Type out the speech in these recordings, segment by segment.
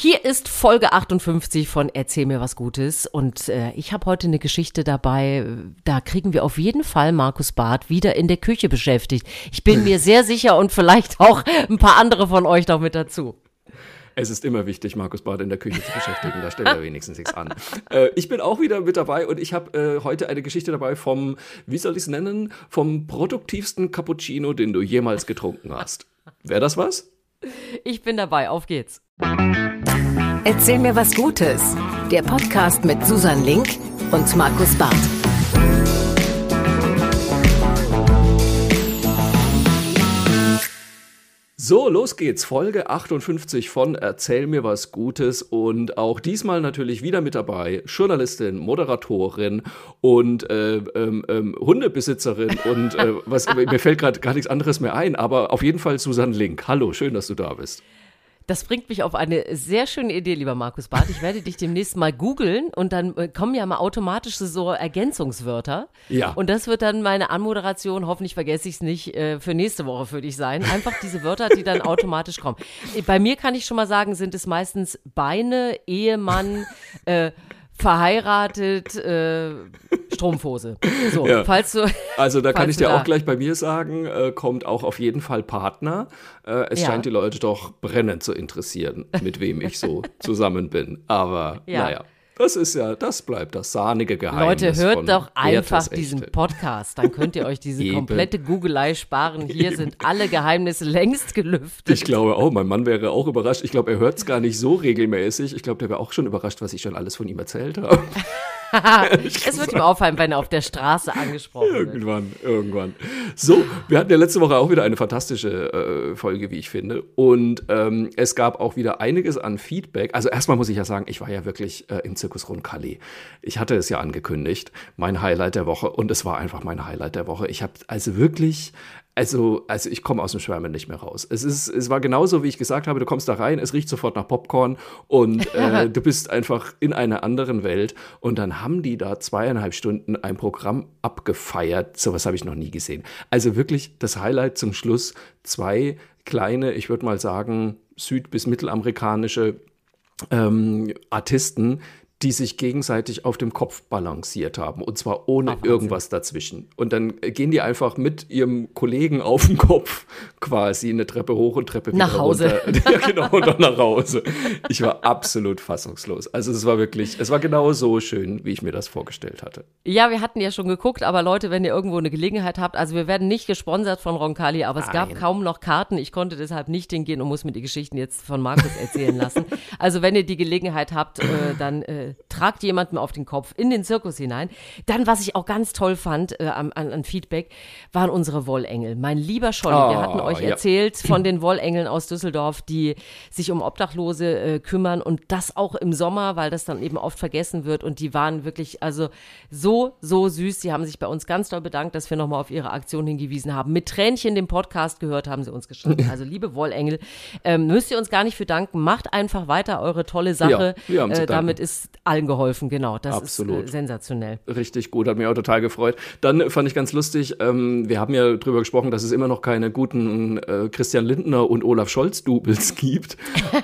Hier ist Folge 58 von Erzähl mir was Gutes und äh, ich habe heute eine Geschichte dabei, da kriegen wir auf jeden Fall Markus Barth wieder in der Küche beschäftigt. Ich bin mir sehr sicher und vielleicht auch ein paar andere von euch noch mit dazu. Es ist immer wichtig, Markus Barth in der Küche zu beschäftigen. Da stellen wir wenigstens nichts an. Äh, ich bin auch wieder mit dabei und ich habe äh, heute eine Geschichte dabei vom, wie soll ich es nennen, vom produktivsten Cappuccino, den du jemals getrunken hast. Wäre das was? Ich bin dabei. Auf geht's. Erzähl mir was Gutes. Der Podcast mit Susan Link und Markus Barth. So, los geht's. Folge 58 von Erzähl mir was Gutes und auch diesmal natürlich wieder mit dabei Journalistin, Moderatorin und äh, ähm, ähm, Hundebesitzerin und äh, was mir fällt gerade gar nichts anderes mehr ein, aber auf jeden Fall Susan Link. Hallo, schön, dass du da bist. Das bringt mich auf eine sehr schöne Idee, lieber Markus Barth. Ich werde dich demnächst mal googeln und dann äh, kommen ja mal automatisch so Ergänzungswörter. Ja. Und das wird dann meine Anmoderation, hoffentlich vergesse ich es nicht, äh, für nächste Woche für dich sein. Einfach diese Wörter, die dann automatisch kommen. Bei mir kann ich schon mal sagen, sind es meistens Beine, Ehemann, äh, verheiratet, äh, Strumpfhose. So, Ja. falls du. Also da kann ich dir auch gleich bei mir sagen, äh, kommt auch auf jeden Fall Partner. Äh, es Ja. scheint die Leute doch brennend zu interessieren, mit wem ich so zusammen bin. Aber Ja. naja, das ist ja, das bleibt das sahnige Geheimnis. Leute, hört doch einfach diesen Echte. Podcast. Dann könnt ihr euch diese Eben. komplette Googelei sparen. Hier sind alle Geheimnisse längst gelüftet. Ich glaube auch, mein Mann wäre auch überrascht. Ich glaube, er hört es gar nicht so regelmäßig. Ich glaube, der wäre auch schon überrascht, was ich schon alles von ihm erzählt habe. es wird ihm auffallen, wenn er auf der Straße angesprochen wird. Irgendwann, irgendwann. So, wir hatten ja letzte Woche auch wieder eine fantastische äh, Folge, wie ich finde. Und ähm, es gab auch wieder einiges an Feedback. Also erstmal muss ich ja sagen, ich war ja wirklich äh, im Zirkus Roncalli. Ich hatte es ja angekündigt, mein Highlight der Woche. Und es war einfach mein Highlight der Woche. Ich habe also wirklich also, also ich komme aus dem Schwärmen nicht mehr raus. Es, ist, es war genauso, wie ich gesagt habe, du kommst da rein, es riecht sofort nach Popcorn und äh, du bist einfach in einer anderen Welt. Und dann haben die da zweieinhalb Stunden ein Programm abgefeiert. Sowas habe ich noch nie gesehen. Also wirklich das Highlight zum Schluss. Zwei kleine, ich würde mal sagen, süd- bis mittelamerikanische ähm, Artisten, die sich gegenseitig auf dem Kopf balanciert haben. Und zwar ohne Wahnsinn. irgendwas dazwischen. Und dann äh, gehen die einfach mit ihrem Kollegen auf dem Kopf quasi eine Treppe hoch und Treppe wieder Nach Hause. runter. ja, genau, und dann nach Hause. Ich war absolut fassungslos. Also es war wirklich, es war genau so schön, wie ich mir das vorgestellt hatte. Ja, wir hatten ja schon geguckt, aber Leute, wenn ihr irgendwo eine Gelegenheit habt, also wir werden nicht gesponsert von Roncalli, aber es gab Nein. kaum noch Karten. Ich konnte deshalb nicht hingehen und muss mir die Geschichten jetzt von Markus erzählen lassen. Also wenn ihr die Gelegenheit habt, äh, dann äh, tragt jemanden auf den Kopf in den Zirkus hinein. Dann, was ich auch ganz toll fand äh, an, an Feedback, waren unsere Wollengel. Mein lieber Scholli, wir Oh, hatten euch ja. erzählt von den Wollengeln aus Düsseldorf, die sich um Obdachlose äh, kümmern und das auch im Sommer, weil das dann eben oft vergessen wird und die waren wirklich also so, so süß. Sie haben sich bei uns ganz doll bedankt, dass wir nochmal auf ihre Aktion hingewiesen haben. Mit Tränchen den Podcast gehört haben sie uns geschrieben. Also liebe Wollengel, ähm, müsst ihr uns gar nicht für danken. Macht einfach weiter eure tolle Sache. Ja, wir äh, damit ist allen geholfen, genau. Das Absolut. ist äh, sensationell. Richtig gut, hat mich auch total gefreut. Dann fand ich ganz lustig, ähm, wir haben ja drüber gesprochen, dass es immer noch keine guten äh, Christian Lindner und Olaf Scholz-Doubles gibt.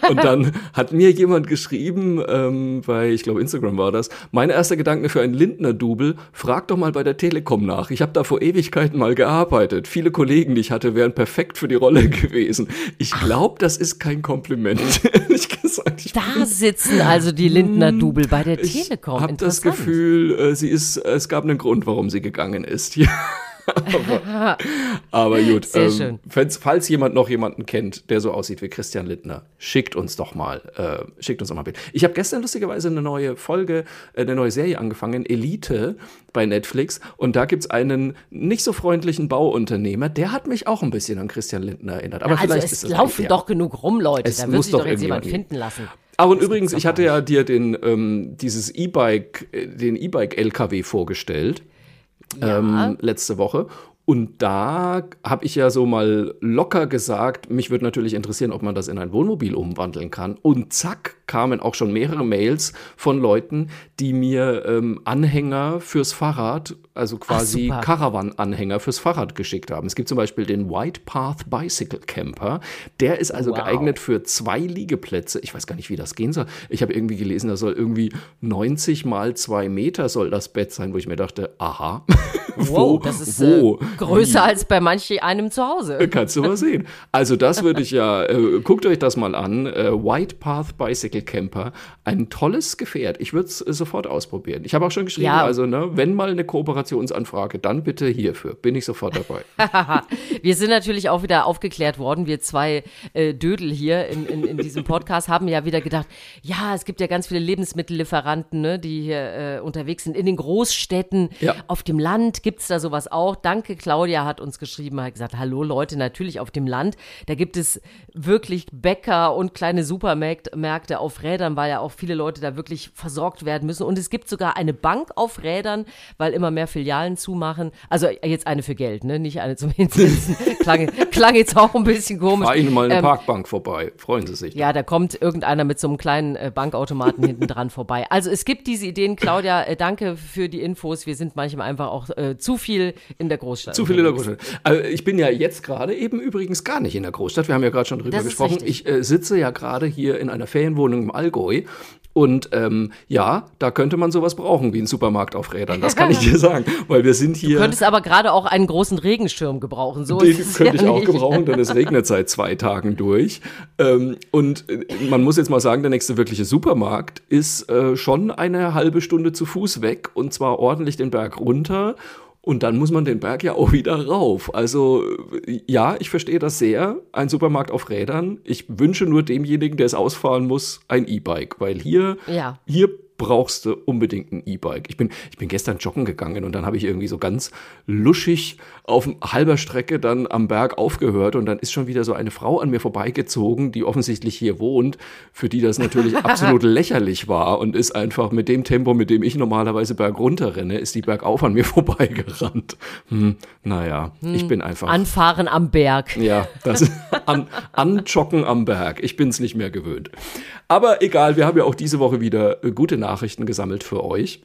Und dann hat mir jemand geschrieben, ähm, bei, ich glaube, Instagram war das, mein erster Gedanke für ein Lindner-Double, frag doch mal bei der Telekom nach. Ich habe da vor Ewigkeiten mal gearbeitet. Viele Kollegen, die ich hatte, wären perfekt für die Rolle gewesen. Ich glaube, das ist kein Kompliment, ehrlich gesagt. Ich Da sitzen also die Lindner-Double bei der Telekom. ich habe das. Gefühl, äh, sie ist, es gab einen Grund, warum sie gegangen ist. Ja. aber, aber gut. Ähm. Falls, falls jemand noch jemanden kennt, der so aussieht wie Christian Lindner, schickt uns doch mal, äh, schickt uns doch mal ein Bild. Ich habe gestern lustigerweise eine neue Folge, äh, eine neue Serie angefangen, Elite bei Netflix. Und da gibt's einen nicht so freundlichen Bauunternehmer, der hat mich auch ein bisschen an Christian Lindner erinnert. Aber Also vielleicht es ist das laufen doch genug rum, Leute. Es da wird muss sich doch doch jetzt jemand finden lassen. Aber und übrigens, ich hatte ja dir den, ähm, dieses E-Bike, äh, den E-Bike-LKW vorgestellt Ja. ähm, letzte Woche. Und da habe ich ja so mal locker gesagt, mich würde natürlich interessieren, ob man das in ein Wohnmobil umwandeln kann. Und zack, kamen auch schon mehrere Mails von Leuten, die mir ähm, Anhänger fürs Fahrrad, also quasi Caravan-Anhänger fürs Fahrrad geschickt haben. Es gibt zum Beispiel den White Path Bicycle Camper. Der ist also wow. geeignet für zwei Liegeplätze. Ich weiß gar nicht, wie das gehen soll. Ich habe irgendwie gelesen, da soll irgendwie 90 mal zwei Meter soll das Bett sein, wo ich mir dachte, aha. Wow, das ist wo? Äh, größer Wie? als bei manch einem zu Hause. Äh, kannst du mal sehen. Also das würde ich ja, äh, guckt euch das mal an. Äh, White Path Bicycle Camper. Ein tolles Gefährt. Ich würde es äh, sofort ausprobieren. Ich habe auch schon geschrieben, ja. also ne, wenn mal eine Kooperationsanfrage, dann bitte hierfür. Bin ich sofort dabei. wir sind natürlich auch wieder aufgeklärt worden. Wir zwei äh, Dödel hier in, in, in, diesem Podcast haben ja wieder gedacht, ja, es gibt ja ganz viele Lebensmittellieferanten, ne, die hier unterwegs sind in den Großstädten, ja. auf dem Land gibt es da sowas auch. Danke, Claudia hat uns geschrieben, hat gesagt, hallo Leute, natürlich auf dem Land. Da gibt es wirklich Bäcker und kleine Supermärkte auf Rädern, weil ja auch viele Leute da wirklich versorgt werden müssen. Und es gibt sogar eine Bank auf Rädern, weil immer mehr Filialen zumachen. Also jetzt eine für Geld, ne? nicht eine zum Hinsetzen. klang, klang jetzt auch ein bisschen komisch. Fahr Ihnen mal eine ähm, Parkbank vorbei, freuen Sie sich. Ja, da kommt irgendeiner mit so einem kleinen äh, Bankautomaten hinten dran vorbei. Also es gibt diese Ideen, Claudia, äh, danke für die Infos. Wir sind manchmal einfach auch äh, zu viel in der Großstadt. Zu viel in der Großstadt. Also ich bin ja jetzt gerade eben übrigens gar nicht in der Großstadt. Wir haben ja gerade schon drüber gesprochen. Ich äh, sitze ja gerade hier in einer Ferienwohnung im Allgäu und ähm, ja, da könnte man sowas brauchen wie ein Supermarkt auf Rädern. Das kann ich dir sagen, weil wir sind hier. Du könntest aber gerade auch einen großen Regenschirm gebrauchen. So den könnte ja ich auch nicht. gebrauchen, denn es regnet seit zwei Tagen durch. Ähm, und äh, man muss jetzt mal sagen, der nächste wirkliche Supermarkt ist äh, schon eine halbe Stunde zu Fuß weg und zwar ordentlich den Berg runter. Und dann muss man den Berg ja auch wieder rauf. Also ja, ich verstehe das sehr. Ein Supermarkt auf Rädern. Ich wünsche nur demjenigen, der es ausfahren muss, ein E-Bike, weil hier, ja. hier brauchst du unbedingt ein E-Bike. Ich bin, ich bin gestern joggen gegangen und dann habe ich irgendwie so ganz luschig auf halber Strecke dann am Berg aufgehört und dann ist schon wieder so eine Frau an mir vorbeigezogen, die offensichtlich hier wohnt, für die das natürlich absolut lächerlich war und ist einfach mit dem Tempo, mit dem ich normalerweise bergunter renne, ist die bergauf an mir vorbeigerannt. Hm, naja, hm, ich bin einfach. Anfahren am Berg. Ja, das ist an, anjoggen am Berg. Ich bin es nicht mehr gewöhnt. Aber egal, wir haben ja auch diese Woche wieder gute Nachrichten gesammelt für euch.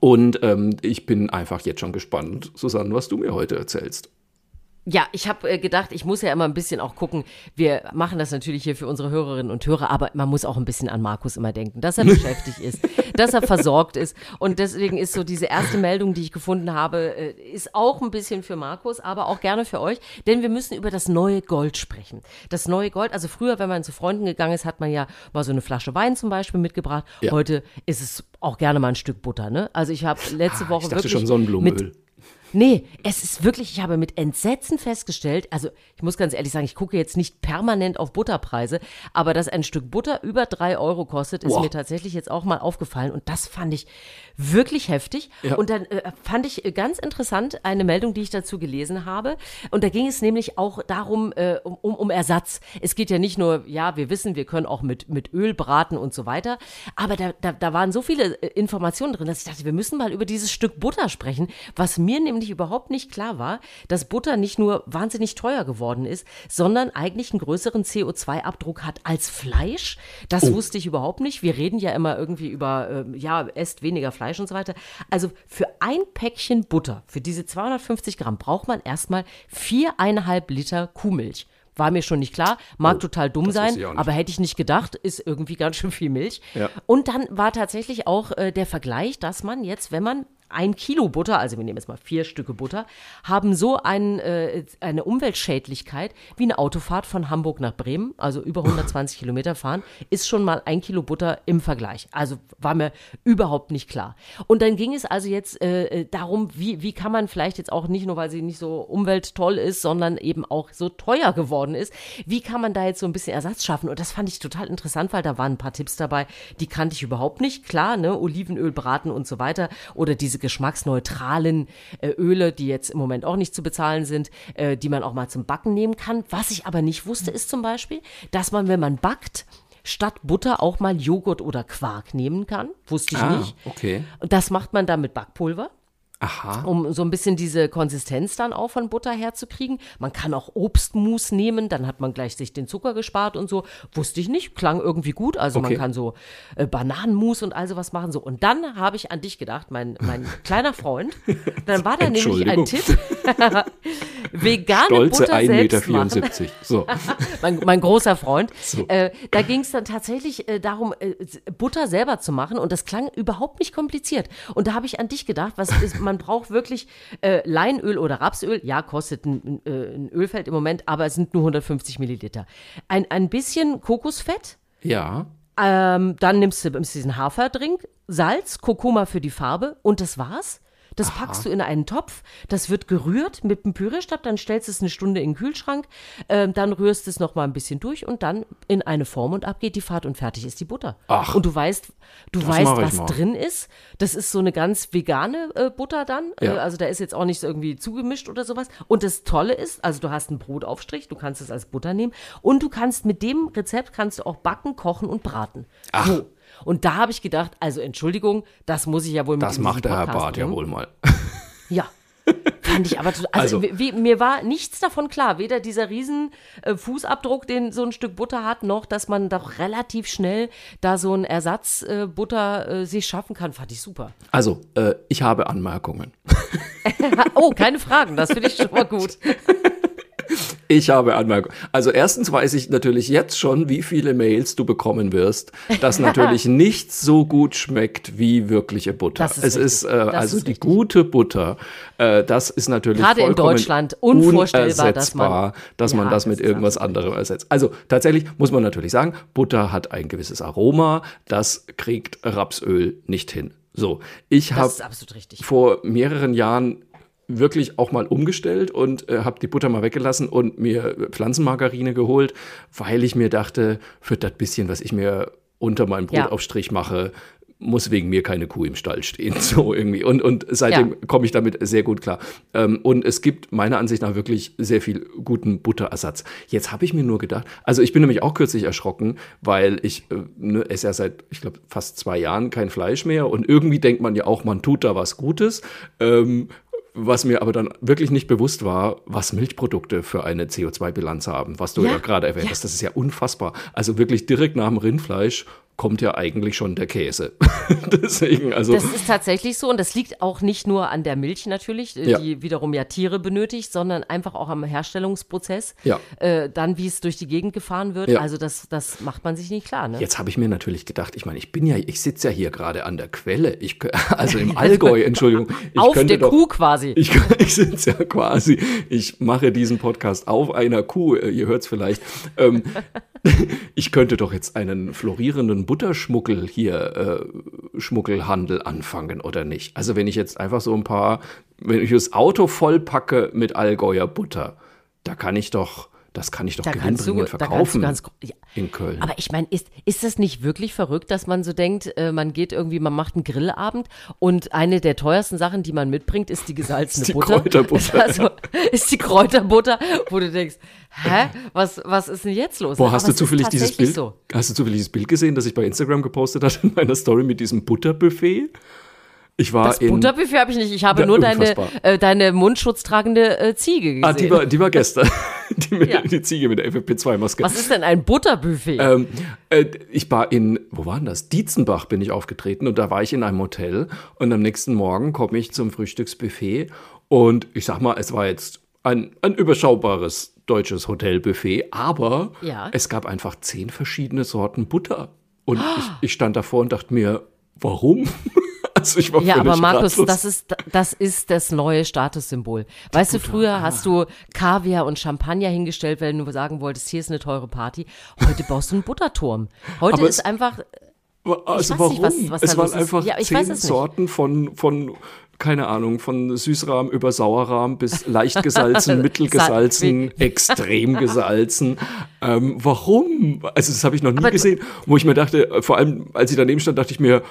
Und ähm, ich bin einfach jetzt schon gespannt, Susanne, was du mir heute erzählst. Ja, ich habe äh, gedacht, ich muss ja immer ein bisschen auch gucken. Wir machen das natürlich hier für unsere Hörerinnen und Hörer, aber man muss auch ein bisschen an Markus immer denken, dass er beschäftigt ist, dass er versorgt ist. Und deswegen ist so diese erste Meldung, die ich gefunden habe, äh, ist auch ein bisschen für Markus, aber auch gerne für euch, denn wir müssen über das neue Gold sprechen. Das neue Gold, also früher, wenn man zu Freunden gegangen ist, hat man ja mal so eine Flasche Wein zum Beispiel mitgebracht. Ja. Heute ist es auch gerne mal ein Stück Butter. Ne? Also ich habe letzte ah, Woche ich dachte wirklich schon Sonnenblumenöl. mit Nee, es ist wirklich, ich habe mit Entsetzen festgestellt, also ich muss ganz ehrlich sagen, ich gucke jetzt nicht permanent auf Butterpreise, aber dass ein Stück Butter über drei Euro kostet, ist wow. mir tatsächlich jetzt auch mal aufgefallen und das fand ich wirklich heftig. Ja. Und dann äh, fand ich äh, ganz interessant eine Meldung, die ich dazu gelesen habe. Und da ging es nämlich auch darum, äh, um, um Ersatz. Es geht ja nicht nur, ja, wir wissen, wir können auch mit, mit Öl braten und so weiter. Aber da, da, da waren so viele äh, Informationen drin, dass ich dachte, wir müssen mal über dieses Stück Butter sprechen, was mir nämlich überhaupt nicht klar war, dass Butter nicht nur wahnsinnig teuer geworden ist, sondern eigentlich einen größeren CO2-Abdruck hat als Fleisch. Das oh. wusste ich überhaupt nicht. Wir reden ja immer irgendwie über, äh, ja, esst weniger Fleisch Fleisch und so weiter. Also für ein Päckchen Butter, für diese 250 Gramm, braucht man erstmal viereinhalb Liter Kuhmilch. War mir schon nicht klar, mag oh, total dumm sein, aber hätte ich nicht gedacht, ist irgendwie ganz schön viel Milch. Ja. Und dann war tatsächlich auch äh, der Vergleich, dass man jetzt, wenn man ein Kilo Butter, also wir nehmen jetzt mal vier Stücke Butter, haben so ein, äh, eine Umweltschädlichkeit wie eine Autofahrt von Hamburg nach Bremen, also über 120 Kilometer fahren, ist schon mal ein Kilo Butter im Vergleich. Also war mir überhaupt nicht klar. Und dann ging es also jetzt äh, äh darum, wie, wie kann man vielleicht jetzt auch nicht nur, weil sie nicht so umwelttoll ist, sondern eben auch so teuer geworden ist, wie kann man da jetzt so ein bisschen Ersatz schaffen? Und das fand ich total interessant, weil da waren ein paar Tipps dabei, die kannte ich überhaupt nicht. Klar, ne, Olivenöl braten und so weiter oder diese geschmacksneutralen äh, Öle, die jetzt im Moment auch nicht zu bezahlen sind, äh, die man auch mal zum Backen nehmen kann. Was ich aber nicht wusste, ist zum Beispiel, dass man, wenn man backt, statt Butter auch mal Joghurt oder Quark nehmen kann. Wusste ich ah, nicht. Okay. Das macht man dann mit Backpulver. Aha. um so ein bisschen diese Konsistenz dann auch von Butter herzukriegen. Man kann auch Obstmus nehmen, dann hat man gleich sich den Zucker gespart und so. Wusste ich nicht, klang irgendwie gut. Also man Okay. kann so äh, Bananenmus und all sowas machen. So. Und dann habe ich an dich gedacht, mein, mein kleiner Freund. Dann war da nämlich ein. Tipp. Vegane Stolze Butter 1,74 selbst machen. Meter. So. mein, mein großer Freund. So. Äh, da ging es dann tatsächlich äh, darum, äh, Butter selber zu machen und das klang überhaupt nicht kompliziert. Und da habe ich an dich gedacht, was ist, man braucht wirklich äh, Leinöl oder Rapsöl. Ja, kostet ein, äh, ein Ölfeld im Moment, aber es sind nur 150 Milliliter. Ein, ein bisschen Kokosfett. Ja. Ähm, dann nimmst du diesen Haferdrink, Salz, Kurkuma für die Farbe und das war's. Das packst du in einen Topf, das wird gerührt mit dem Pürierstab, dann stellst du es eine Stunde in den Kühlschrank, ähm, dann rührst es noch mal ein bisschen durch und dann in eine Form und ab geht die Fahrt und fertig ist die Butter. Ach, und du weißt, du weißt, was mal. drin ist. Das ist so eine ganz vegane äh, Butter dann. Ja. Äh, also da ist jetzt auch nichts irgendwie zugemischt oder sowas. Und das Tolle ist, also du hast einen Brotaufstrich, du kannst es als Butter nehmen und du kannst mit dem Rezept kannst du auch backen, kochen und braten. Ach. So. Und da habe ich gedacht, also Entschuldigung, das muss ich ja wohl mit Das macht der Herr Barth ja wohl mal. Ja. Fand ich aber, total- also, Also- wie, mir war nichts davon klar, weder dieser riesen äh, Fußabdruck, den so ein Stück Butter hat, noch, dass man doch relativ schnell da so ein Ersatz äh, Butter äh, sich schaffen kann, fand ich super. Also, äh, ich habe Anmerkungen. Oh, keine Fragen, das finde ich schon mal gut. Ich habe Anmerkungen. Also erstens weiß ich natürlich jetzt schon, wie viele Mails du bekommen wirst, das natürlich nicht so gut schmeckt wie wirkliche Butter. Das ist es richtig. ist äh, also ist die gute Butter. Äh, das ist natürlich Gerade in Deutschland unvorstellbar, dass man- dass man Ja, das mit irgendwas anderem ersetzt. Also tatsächlich muss man natürlich sagen, Butter hat ein gewisses Aroma, das kriegt Rapsöl nicht hin. So, ich habe ist absolut richtig. vor mehreren Jahren wirklich auch mal umgestellt und äh, habe die Butter mal weggelassen und mir Pflanzenmargarine geholt, weil ich mir dachte, für das bisschen, was ich mir unter meinem Ja. Brotaufstrich mache, muss wegen mir keine Kuh im Stall stehen, so irgendwie. Und, und seitdem Ja. komme ich damit sehr gut klar. Ähm, und es gibt meiner Ansicht nach wirklich sehr viel guten Butterersatz. Jetzt habe ich mir nur gedacht, also ich bin nämlich auch kürzlich erschrocken, weil ich äh, ne, esse ja seit, ich glaube, fast zwei Jahren kein Fleisch mehr und irgendwie denkt man ja auch, man tut da was Gutes. Ähm, was mir aber dann wirklich nicht bewusst war, was Milchprodukte für eine CO2-Bilanz haben, was du Ja, ja, gerade erwähnt ja. hast. Das ist ja unfassbar. Also wirklich direkt nach dem Rindfleisch kommt ja eigentlich schon der Käse. Deswegen, also. Das ist tatsächlich so und das liegt auch nicht nur an der Milch natürlich, äh, Ja. die wiederum ja Tiere benötigt, sondern einfach auch am Herstellungsprozess, Ja. äh, dann wie es durch die Gegend gefahren wird. Ja. Also das, das macht man sich nicht klar. Ne? Jetzt habe ich mir natürlich gedacht, ich meine, ich bin ja, ich sitze ja hier gerade an der Quelle, ich, also im Allgäu, Entschuldigung. Auf der doch, Kuh quasi. Ich, ich sitze ja quasi, ich mache diesen Podcast auf einer Kuh, äh, ihr hört es vielleicht. Ähm, ich könnte doch jetzt einen florierenden Butterschmuggel hier, äh, Schmuggelhandel anfangen oder nicht? Also wenn ich jetzt einfach so ein paar, wenn ich das Auto vollpacke mit Allgäuer Butter, da kann ich doch, das kann ich doch Da du, gewinnbringend da verkaufen ganz, ja. in Köln. Aber ich meine, ist, ist das nicht wirklich verrückt, dass man so denkt, äh, man geht irgendwie, man macht einen Grillabend und eine der teuersten Sachen, die man mitbringt, ist die gesalzene Ist die Butter. Kräuterbutter. Also, ist die Kräuterbutter, wo du denkst, hä, was, was ist denn jetzt los? Boah, hast du ist zufällig dieses Bild? So. Hast du zufällig dieses Bild gesehen, das ich bei Instagram gepostet hatte in meiner Story mit diesem Butterbuffet? Ich war Das in Butterbuffet habe ich nicht. Ich habe Ja, nur deine, äh, deine mundschutztragende äh, Ziege gesehen. Ah, die war, die war gestern. Die, mit, Ja. die Ziege mit der FFP2-Maske. Was ist denn ein Butterbuffet? Ähm, äh, ich war in, wo war denn das? Dietzenbach bin ich aufgetreten und da war ich in einem Hotel und am nächsten Morgen komme ich zum Frühstücksbuffet und ich sag mal, es war jetzt ein, ein überschaubares deutsches Hotelbuffet, aber Ja. es gab einfach zehn verschiedene Sorten Butter. Und ich, ich stand davor und dachte mir, warum? Also ich war Ja, aber Markus, ratlos. das ist, das ist das neue Statussymbol. Weißt du, früher hast du Kaviar und Champagner hingestellt, wenn du sagen wolltest, hier ist eine teure Party. Heute baust du einen Butterturm. Heute Aber ist einfach, Also weiß warum? nicht, was- was es waren einfach Ja, zehn. Sorten von, von, keine Ahnung, von Süßrahm über Sauerrahm bis leicht gesalzen, mittelgesalzen, extrem gesalzen. Ähm, warum? Also das habe ich noch nie Aber gesehen. Wo ich mir dachte, äh, vor allem als ich daneben stand, dachte ich mir,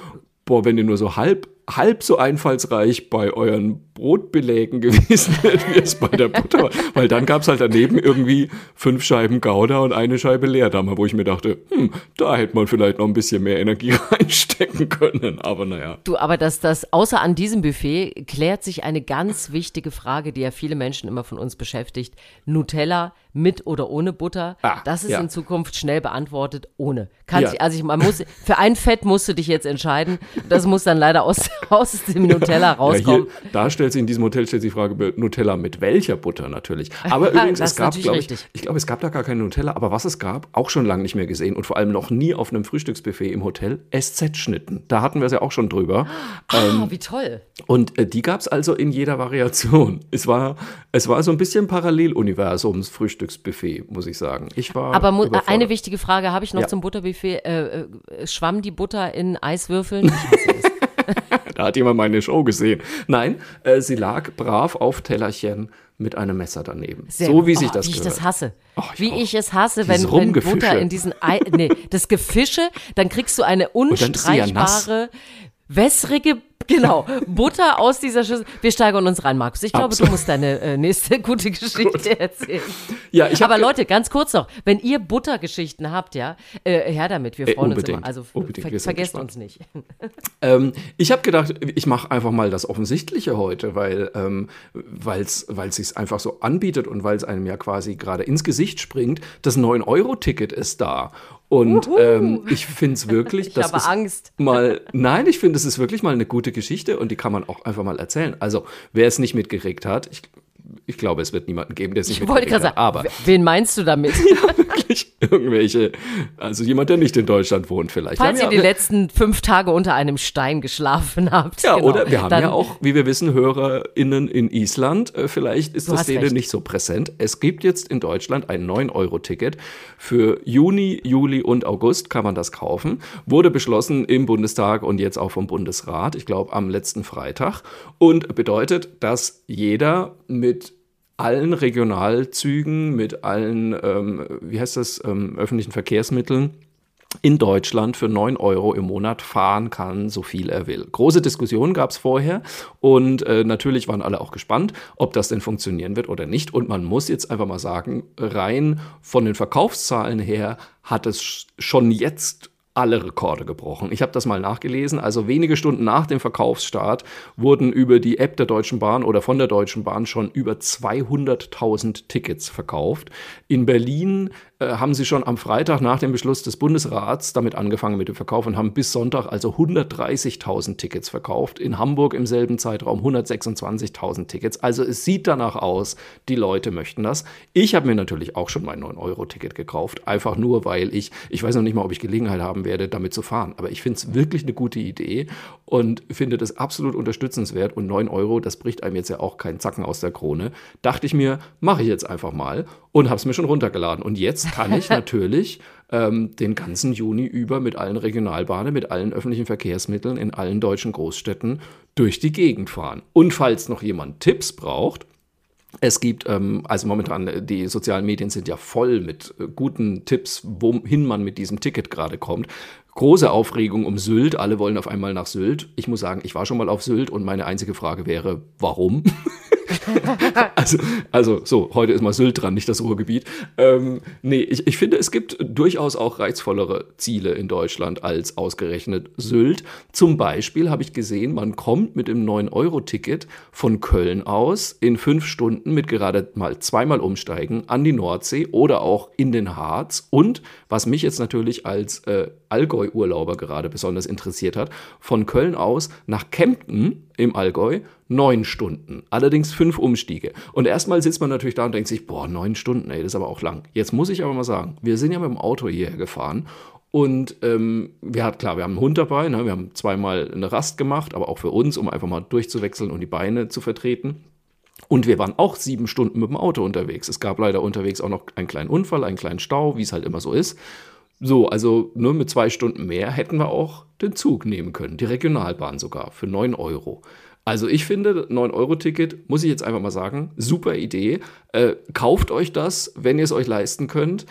boah, wenn ihr nur so halb halb so einfallsreich bei euren Brotbelägen gewesen wärt, wie es bei der Butter war. Weil dann gab es halt daneben irgendwie fünf Scheiben Gouda und eine Scheibe Leerdammer, wo ich mir dachte, hm, da hätte man vielleicht noch ein bisschen mehr Energie reinstecken können. Aber naja. Du, aber dass das, außer an diesem Buffet, klärt sich eine ganz wichtige Frage, die ja viele Menschen immer von uns beschäftigt. Nutella mit oder ohne Butter? Ah, das ist ja. in Zukunft schnell beantwortet, ohne. Kann Ja. also ich, man muss, für ein Fett musst du dich jetzt entscheiden. Das muss dann leider aus, aus dem Nutella Ja, rauskommen. hier, da stellt sich in diesem Hotel stellt sich die Frage Nutella mit welcher Butter natürlich. Aber übrigens, es gab, glaube ich, richtig. ich glaube, es gab da gar keine Nutella, aber was es gab, auch schon lange nicht mehr gesehen und vor allem noch nie auf einem Frühstücksbuffet im Hotel, SZ-Schnitten. Da hatten wir es ja auch schon drüber. Ah, wie toll. Und äh, die gab es also in jeder Variation. Es war, es war so ein bisschen Paralleluniversums Frühstücksbuffet, muss ich sagen. Ich war Aber überfordert. eine wichtige Frage habe ich noch Ja. zum Butterbuffet. Äh, äh, schwamm die Butter in Eiswürfeln? Ich es. Da hat jemand meine Show gesehen. Nein, äh, sie lag brav auf Tellerchen mit einem Messer daneben. Sehr so wie sich oh, das Wie ich gehört. das hasse. Oh, ich wie auch. ich es hasse, wenn, wenn. Butter in diesen Ei, nee, das Gefische, dann kriegst du eine sie ja wässrige, genau, Butter aus dieser Schüssel. Wir steigern uns rein, Markus. Ich glaube, Absolut. du musst deine äh, nächste gute Geschichte erzählen. Ja, ich Aber Leute, ganz kurz noch, wenn ihr Buttergeschichten habt, ja, äh, her damit. Wir Äh, freuen uns unbedingt, immer. Also ver vergesst uns nicht. Ähm, ich habe gedacht, ich mache einfach mal das Offensichtliche heute, weil ähm, weil sich einfach so anbietet und weil es einem ja quasi gerade ins Gesicht springt. Das 9-Euro-Ticket ist da. Und ähm, ich finde es wirklich, Ich das habe ist Angst. mal, nein, ich finde, es ist wirklich mal eine gute Geschichte und die kann man auch einfach mal erzählen. Also, wer es nicht mitgekriegt hat, ich, ich glaube, es wird niemanden geben, der es nicht Ich wollte gerade sagen, Aber wen meinst du damit? wirklich irgendwelche, also jemand, der nicht in Deutschland wohnt vielleicht. Falls ihr haben die ja- letzten fünf Tage unter einem Stein geschlafen habt. Ja, genau. oder wir haben ja auch, wie wir wissen, HörerInnen in Island. Äh, Vielleicht ist das denen recht. nicht so präsent. Es gibt jetzt in Deutschland ein 9-Euro-Ticket. Für Juni, Juli und August kann man das kaufen. Wurde beschlossen im Bundestag und jetzt auch vom Bundesrat, ich glaube am letzten Freitag. Und bedeutet, dass jeder mit allen Regionalzügen, mit allen, ähm, wie heißt das, ähm, öffentlichen Verkehrsmitteln in Deutschland für 9 Euro im Monat fahren kann, so viel er will. Große Diskussionen gab es vorher und äh, natürlich waren alle auch gespannt, ob das denn funktionieren wird oder nicht. Und man muss jetzt einfach mal sagen, rein von den Verkaufszahlen her hat es sch- schon jetzt alle Rekorde gebrochen. Ich habe das mal nachgelesen. Also wenige Stunden nach dem Verkaufsstart wurden über die App der Deutschen Bahn oder von der Deutschen Bahn schon über 200.000 Tickets verkauft. In Berlin haben sie schon am Freitag nach dem Beschluss des Bundesrats damit angefangen mit dem Verkauf und haben bis Sonntag also 130.000 Tickets verkauft. In Hamburg im selben Zeitraum 126.000 Tickets. Also es sieht danach aus, die Leute möchten das. Ich habe mir natürlich auch schon mein 9-Euro-Ticket gekauft, einfach nur, weil ich, ich weiß noch nicht mal, ob ich Gelegenheit haben werde, damit zu fahren. Aber ich finde es wirklich eine gute Idee und finde das absolut unterstützenswert. Und 9 Euro, das bricht einem jetzt ja auch keinen Zacken aus der Krone. Dachte ich mir, mache ich jetzt einfach mal und habe es mir schon runtergeladen. Und jetzt kann ich natürlich ähm, den ganzen Juni über mit allen Regionalbahnen, mit allen öffentlichen Verkehrsmitteln in allen deutschen Großstädten durch die Gegend fahren. Und falls noch jemand Tipps braucht, es gibt, ähm, also momentan, äh, die sozialen Medien sind ja voll mit äh, guten Tipps, wohin man mit diesem Ticket gerade kommt. Große Aufregung um Sylt, alle wollen auf einmal nach Sylt. Ich muss sagen, ich war schon mal auf Sylt und meine einzige Frage wäre, warum? also, also so, heute ist mal Sylt dran, nicht das Ruhrgebiet. Ähm, nee, ich, ich finde, es gibt durchaus auch reizvollere Ziele in Deutschland als ausgerechnet Sylt. Zum Beispiel habe ich gesehen, man kommt mit dem 9-Euro-Ticket von Köln aus in fünf Stunden mit gerade mal zweimal umsteigen an die Nordsee oder auch in den Harz. Und was mich jetzt natürlich als äh, Allgäu-Urlauber gerade besonders interessiert hat, von Köln aus nach Kempten im Allgäu neun Stunden. Allerdings fünf Umstiege. Und erstmal sitzt man natürlich da und denkt sich, boah, neun Stunden, ey, das ist aber auch lang. Jetzt muss ich aber mal sagen, wir sind ja mit dem Auto hierher gefahren und ähm, wir hatten, klar, wir haben einen Hund dabei, ne? wir haben zweimal eine Rast gemacht, aber auch für uns, um einfach mal durchzuwechseln und die Beine zu vertreten. Und wir waren auch sieben Stunden mit dem Auto unterwegs. Es gab leider unterwegs auch noch einen kleinen Unfall, einen kleinen Stau, wie es halt immer so ist. So, also nur mit zwei Stunden mehr hätten wir auch den Zug nehmen können, die Regionalbahn sogar, für 9 Euro. Also ich finde, 9-Euro-Ticket, muss ich jetzt einfach mal sagen, super Idee. Äh, kauft euch das, wenn ihr es euch leisten könnt.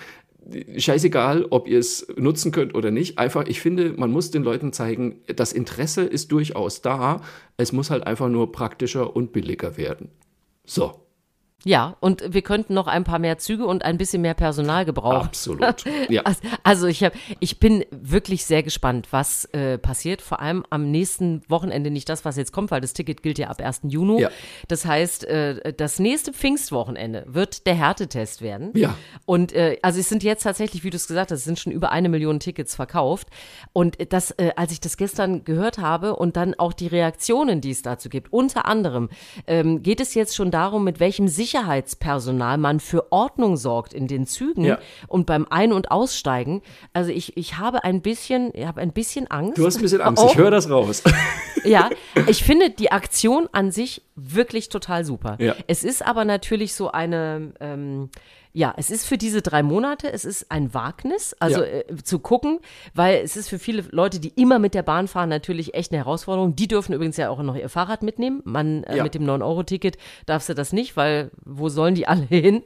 scheißegal, ob ihr es nutzen könnt oder nicht. Einfach, ich finde, man muss den Leuten zeigen, das Interesse ist durchaus da. Es muss halt einfach nur praktischer und billiger werden. So. Ja, und wir könnten noch ein paar mehr Züge und ein bisschen mehr Personal gebrauchen. Absolut. Ja. Also ich habe, ich bin wirklich sehr gespannt, was äh, passiert. Vor allem am nächsten Wochenende nicht das, was jetzt kommt, weil das Ticket gilt ja ab 1. Juni. Ja. Das heißt, äh, das nächste Pfingstwochenende wird der Härtetest werden. Ja. Und äh, also es sind jetzt tatsächlich, wie du es gesagt hast, es sind schon über eine Million Tickets verkauft. Und das, äh, als ich das gestern gehört habe und dann auch die Reaktionen, die es dazu gibt, unter anderem ähm, geht es jetzt schon darum, mit welchem Sicherheitspersonal man für Ordnung sorgt in den Zügen Ja. und beim Ein- und Aussteigen. Also ich, ich habe ein bisschen, ich habe ein bisschen Angst. Du hast ein bisschen Angst, Oh. ich höre das raus. Ja, ich finde die Aktion an sich wirklich total super. Ja. Es ist aber natürlich so eine, ähm, ja, es ist für diese drei Monate, es ist ein Wagnis, also Ja. äh, zu gucken, weil es ist für viele Leute, die immer mit der Bahn fahren, natürlich echt eine Herausforderung. Die dürfen übrigens ja auch noch ihr Fahrrad mitnehmen. Man äh, Ja. mit dem 9-Euro-Ticket darfst du das nicht, weil wo sollen die alle hin?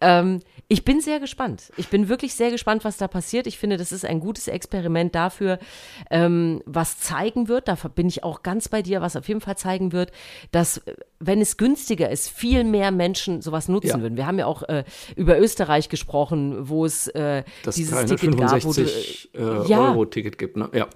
Ähm, ich bin sehr gespannt. Ich bin wirklich sehr gespannt, was da passiert. Ich finde, das ist ein gutes Experiment dafür, ähm, was zeigen wird. Da bin ich auch ganz bei dir, was auf jeden Fall zeigen wird, dass, äh, wenn es günstiger ist, viel mehr Menschen sowas nutzen Ja. würden. Wir haben ja auch äh, über Österreich gesprochen, wo es äh, dieses Ticket gab, wo du, 365 äh, ja. Euro-Ticket gibt, ne? Ja.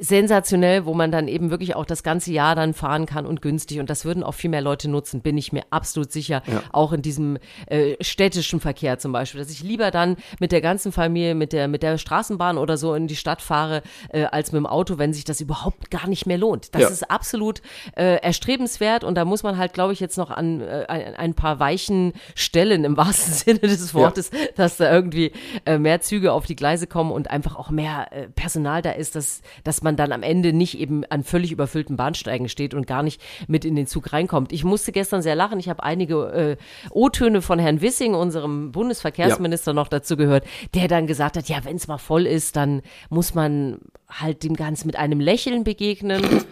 Sensationell, wo man dann eben wirklich auch das ganze Jahr dann fahren kann und günstig. Und das würden auch viel mehr Leute nutzen, bin ich mir absolut sicher. Ja. Auch in diesem äh, städtischen Verkehr zum Beispiel, dass ich lieber dann mit der ganzen Familie, mit der, mit der Straßenbahn oder so in die Stadt fahre, äh, als mit dem Auto, wenn sich das überhaupt gar nicht mehr lohnt. Das Ja. ist absolut äh, erstrebenswert und da muss man halt, glaube ich, jetzt noch an äh, ein, ein paar weichen Stellen im wahrsten Sinne des Wortes, dass da irgendwie äh, mehr Züge auf die Gleise kommen und einfach auch mehr äh, Personal da ist, dass, dass man dann am Ende nicht eben an völlig überfüllten Bahnsteigen steht und gar nicht mit in den Zug reinkommt. Ich musste gestern sehr lachen. Ich habe einige äh, O-Töne von Herrn Wissing, unserem Bundesverkehrsminister, noch dazu gehört, der dann gesagt hat, ja, wenn es mal voll ist, dann muss man halt dem Ganzen mit einem Lächeln begegnen.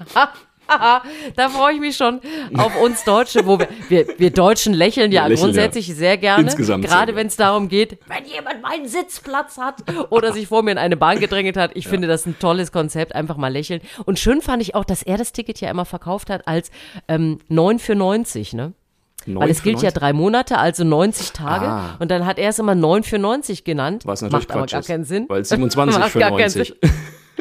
da freue ich mich schon auf uns Deutsche, wo wir, wir, wir Deutschen lächeln ja lächeln, grundsätzlich sehr gerne. Insgesamt gerade wenn es darum geht, wenn jemand meinen Sitzplatz hat oder sich vor mir in eine Bahn gedrängelt hat. Ich finde das ein tolles Konzept, einfach mal lächeln. Und schön fand ich auch, dass er das Ticket ja immer verkauft hat als ähm, 9 für 90, ne? Weil es gilt ja 9,95? drei Monate, also 90 Tage. Ah. Und dann hat er es immer 9 für 90 genannt. Was natürlich Macht aber Quatsch gar ist, keinen Sinn. Weil 27 Macht für gar keinen 90.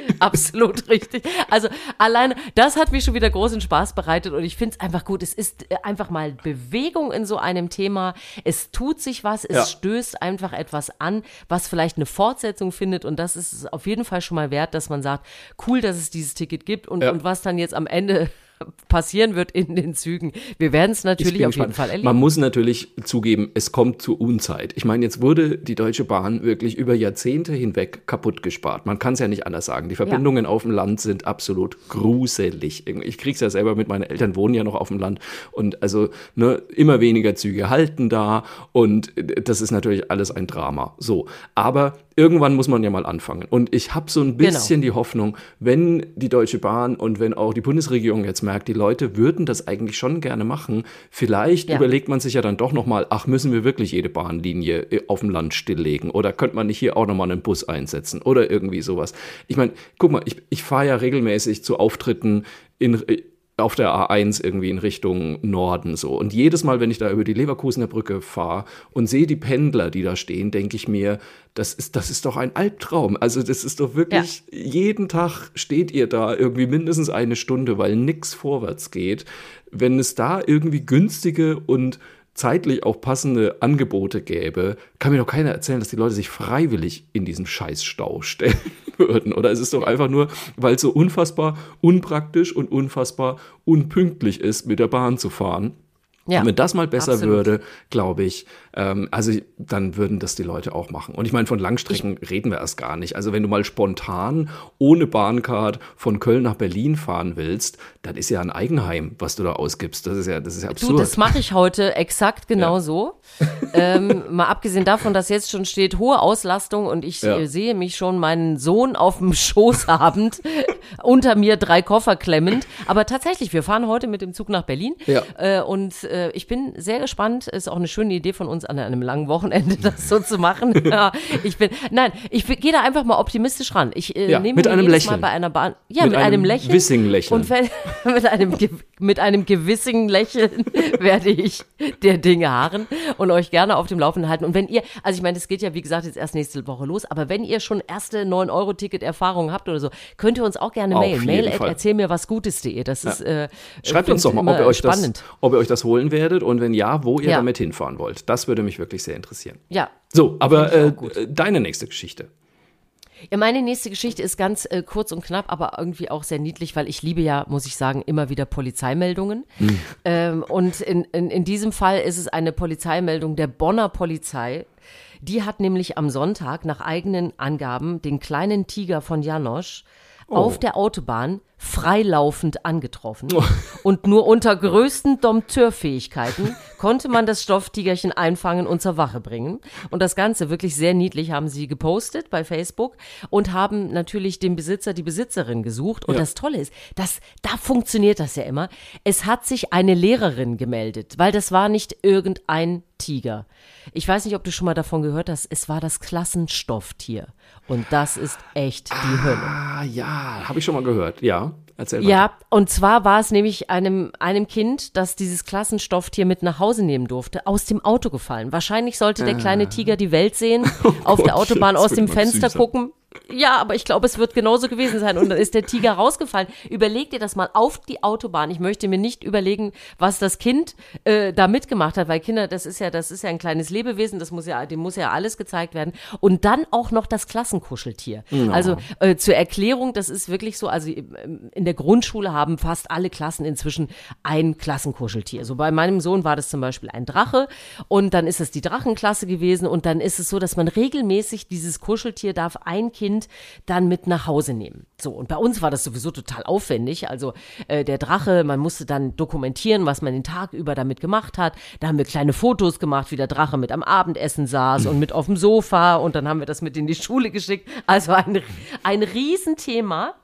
Absolut richtig. Also alleine, das hat mir schon wieder großen Spaß bereitet und ich finde es einfach gut. Es ist äh, einfach mal Bewegung in so einem Thema. Es tut sich was, es Ja. stößt einfach etwas an, was vielleicht eine Fortsetzung findet und das ist es auf jeden Fall schon mal wert, dass man sagt, cool, dass es dieses Ticket gibt und, Ja. und was dann jetzt am Ende passieren wird in den Zügen. Wir werden es Ich natürlich auf jeden gespannt. Fall erleben. Man muss natürlich zugeben, es kommt zur Unzeit. Ich meine, jetzt wurde die Deutsche Bahn wirklich über Jahrzehnte hinweg kaputt gespart. Man kann es ja nicht anders sagen. Die Verbindungen auf dem Land sind absolut gruselig. Ich krieg's ja selber mit, meine Eltern wohnen ja noch auf dem Land und also ne, immer weniger Züge halten da und das ist natürlich alles ein Drama. So, aber irgendwann muss man ja mal anfangen. Und ich habe so ein Genau. bisschen die Hoffnung, wenn die Deutsche Bahn und wenn auch die Bundesregierung jetzt merkt, die Leute würden das eigentlich schon gerne machen, vielleicht Ja. überlegt man sich ja dann doch noch mal, ach, müssen wir wirklich jede Bahnlinie äh, auf dem Land stilllegen oder könnte man nicht hier auch noch mal einen Bus einsetzen oder irgendwie sowas. Ich meine, guck mal, ich, ich fahre ja regelmäßig zu Auftritten in auf der A1 irgendwie in Richtung Norden so. Und jedes Mal, wenn ich da über die Leverkusener Brücke fahre und sehe die Pendler, die da stehen, denke ich mir, das ist, das ist doch ein Albtraum. Also das ist doch wirklich, jeden Tag steht ihr da irgendwie mindestens eine Stunde, weil nichts vorwärts geht. Wenn es da irgendwie günstige und zeitlich auch passende Angebote gäbe, kann mir doch keiner erzählen, dass die Leute sich freiwillig in diesen Scheißstau stellen würden. Oder es ist doch einfach nur, weil es so unfassbar unpraktisch und unfassbar unpünktlich ist, mit der Bahn zu fahren. Ja, Und wenn das mal besser absolut. würde, glaube ich, ähm, also dann würden das die Leute auch machen. Und ich meine, von Langstrecken reden wir erst gar nicht. Also wenn du mal spontan ohne Bahncard von Köln nach Berlin fahren willst, dann ist ja ein Eigenheim, was du da ausgibst. Das ist ja, das ist ja Du, absurd. das mache ich heute exakt genau Ja. so. ähm, mal abgesehen davon, dass jetzt schon steht hohe Auslastung und ich Ja. sehe mich schon meinen Sohn auf dem Schoß habend unter mir drei Koffer klemmend. Aber tatsächlich, wir fahren heute mit dem Zug nach Berlin. Ja. Äh, und äh, ich bin sehr gespannt. Ist auch eine schöne Idee von uns an einem langen Wochenende, das so zu machen. ja, ich bin, nein, ich gehe da einfach mal optimistisch ran. Ich äh, Ja, nehme mit mir einem jedes Mal Lächeln. bei einer Bahn, ja, Mit mit, einem, einem Lächeln. Wissing-Lächeln. Und wenn, mit einem, mit einem gewissen Lächeln werde ich der Dinge harren und euch gerne auf dem Laufenden halten. Und wenn ihr, also ich meine, es geht ja wie gesagt jetzt erst nächste Woche los, aber wenn ihr schon erste 9-Euro-Ticket-Erfahrungen habt oder so, könnt ihr uns auch gerne mailen. Mail at erzähl mir was Gutes.de. Das ist, äh, Schreibt uns doch mal, ob ihr, euch das, ob ihr euch das holen werdet und wenn ja, wo ihr Ja. damit hinfahren wollt. Das würde mich wirklich sehr interessieren. Ja. So, aber äh, deine nächste Geschichte. Ja, meine nächste Geschichte ist ganz äh, kurz und knapp, aber irgendwie auch sehr niedlich, weil ich liebe ja, muss ich sagen, immer wieder Polizeimeldungen. Ähm, und in, in, in diesem Fall ist es eine Polizeimeldung der Bonner Polizei. Die hat nämlich am Sonntag nach eigenen Angaben den kleinen Tiger von Janosch auf der Autobahn freilaufend angetroffen. Und nur unter größten Dompteurfähigkeiten konnte man das Stofftigerchen einfangen und zur Wache bringen. Und das Ganze wirklich sehr niedlich haben sie gepostet bei Facebook und haben natürlich den Besitzer, die Besitzerin gesucht. Und Ja. das Tolle ist, dass da funktioniert das ja immer. Es hat sich eine Lehrerin gemeldet, weil das war nicht irgendein Tiger. Ich weiß nicht, ob du schon mal davon gehört hast, es war das Klassenstofftier. Und das ist echt die Hölle. Ah, ja, habe ich schon mal gehört. Ja, erzähl weiter. Ja, und zwar war es nämlich einem, einem Kind, das dieses Klassenstofftier mit nach Hause nehmen durfte, aus dem Auto gefallen. Wahrscheinlich sollte der kleine Tiger die Welt sehen, auf der Ah. Oh Autobahn aus dem Fenster gucken. Ja, aber ich glaube, es wird genauso gewesen sein. Und dann ist der Tiger rausgefallen. Überleg dir das mal auf die Autobahn. Ich möchte mir nicht überlegen, was das Kind äh, da mitgemacht hat, weil Kinder, das ist ja, das ist ja ein kleines Lebewesen, das muss ja, dem muss ja alles gezeigt werden. Und dann auch noch das Klassenkuscheltier. Also äh, zur Erklärung, das ist wirklich so, also ähm, in der Grundschule haben fast alle Klassen inzwischen ein Klassenkuscheltier. So bei meinem Sohn war das zum Beispiel ein Drache und dann ist es die Drachenklasse gewesen und dann ist es so, dass man regelmäßig dieses Kuscheltier darf ein Kind dann mit nach Hause nehmen. So, und bei uns war das sowieso total aufwendig. Also äh, der Drache, man musste dann dokumentieren, was man den Tag über damit gemacht hat. Da haben wir kleine Fotos gemacht, wie der Drache mit am Abendessen saß und mit auf dem Sofa und dann haben wir das mit in die Schule geschickt. Also ein, ein Riesenthema.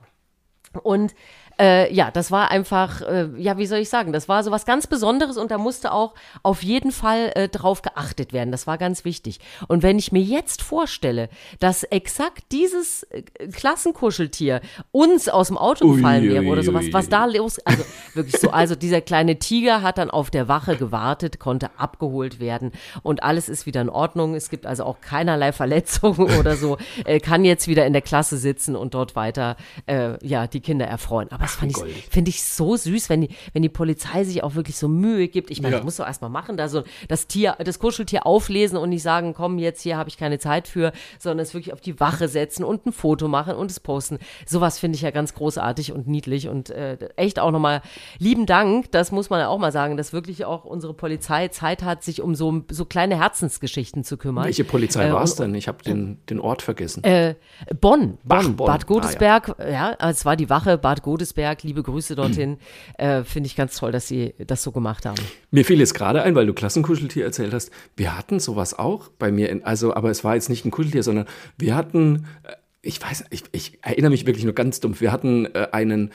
Und äh, ja, das war einfach, äh, ja, wie soll ich sagen, das war so was ganz Besonderes und da musste auch auf jeden Fall äh, drauf geachtet werden. Das war ganz wichtig. Und wenn ich mir jetzt vorstelle, dass exakt dieses äh, Klassenkuscheltier uns aus dem Auto Ui, gefallen wäre oder sowas, was da los, also wirklich so, also dieser kleine Tiger hat dann auf der Wache gewartet, konnte abgeholt werden und alles ist wieder in Ordnung. Es gibt also auch keinerlei Verletzungen oder so, kann jetzt wieder in der Klasse sitzen und dort weiter, äh, ja, die Kinder erfreuen. Aber das fand ich, finde ich so süß, wenn die, wenn die Polizei sich auch wirklich so Mühe gibt. Ich meine, Ja. das musst du erstmal machen, da so das Tier, das Kuscheltier auflesen und nicht sagen, komm, jetzt hier habe ich keine Zeit für, sondern es wirklich auf die Wache setzen und ein Foto machen und es posten. Sowas finde ich ja ganz großartig und niedlich und äh, echt auch nochmal lieben Dank, das muss man ja auch mal sagen, dass wirklich auch unsere Polizei Zeit hat, sich um so, so kleine Herzensgeschichten zu kümmern. Welche Polizei Äh, war es denn? Ich habe den, den Ort vergessen. äh, Bonn, Ach, Bonn, Bonn. Bad Ah, Godesberg, ja. es war die Wache Bad Godesberg, liebe Grüße dorthin. äh, Finde ich ganz toll, dass sie das so gemacht haben. Mir fiel jetzt gerade ein, weil du Klassenkuscheltier erzählt hast. Wir hatten sowas auch bei mir, in, also, aber es war jetzt nicht ein Kuscheltier, sondern wir hatten, äh, ich weiß, ich, ich erinnere mich wirklich nur ganz dumpf, wir hatten äh, einen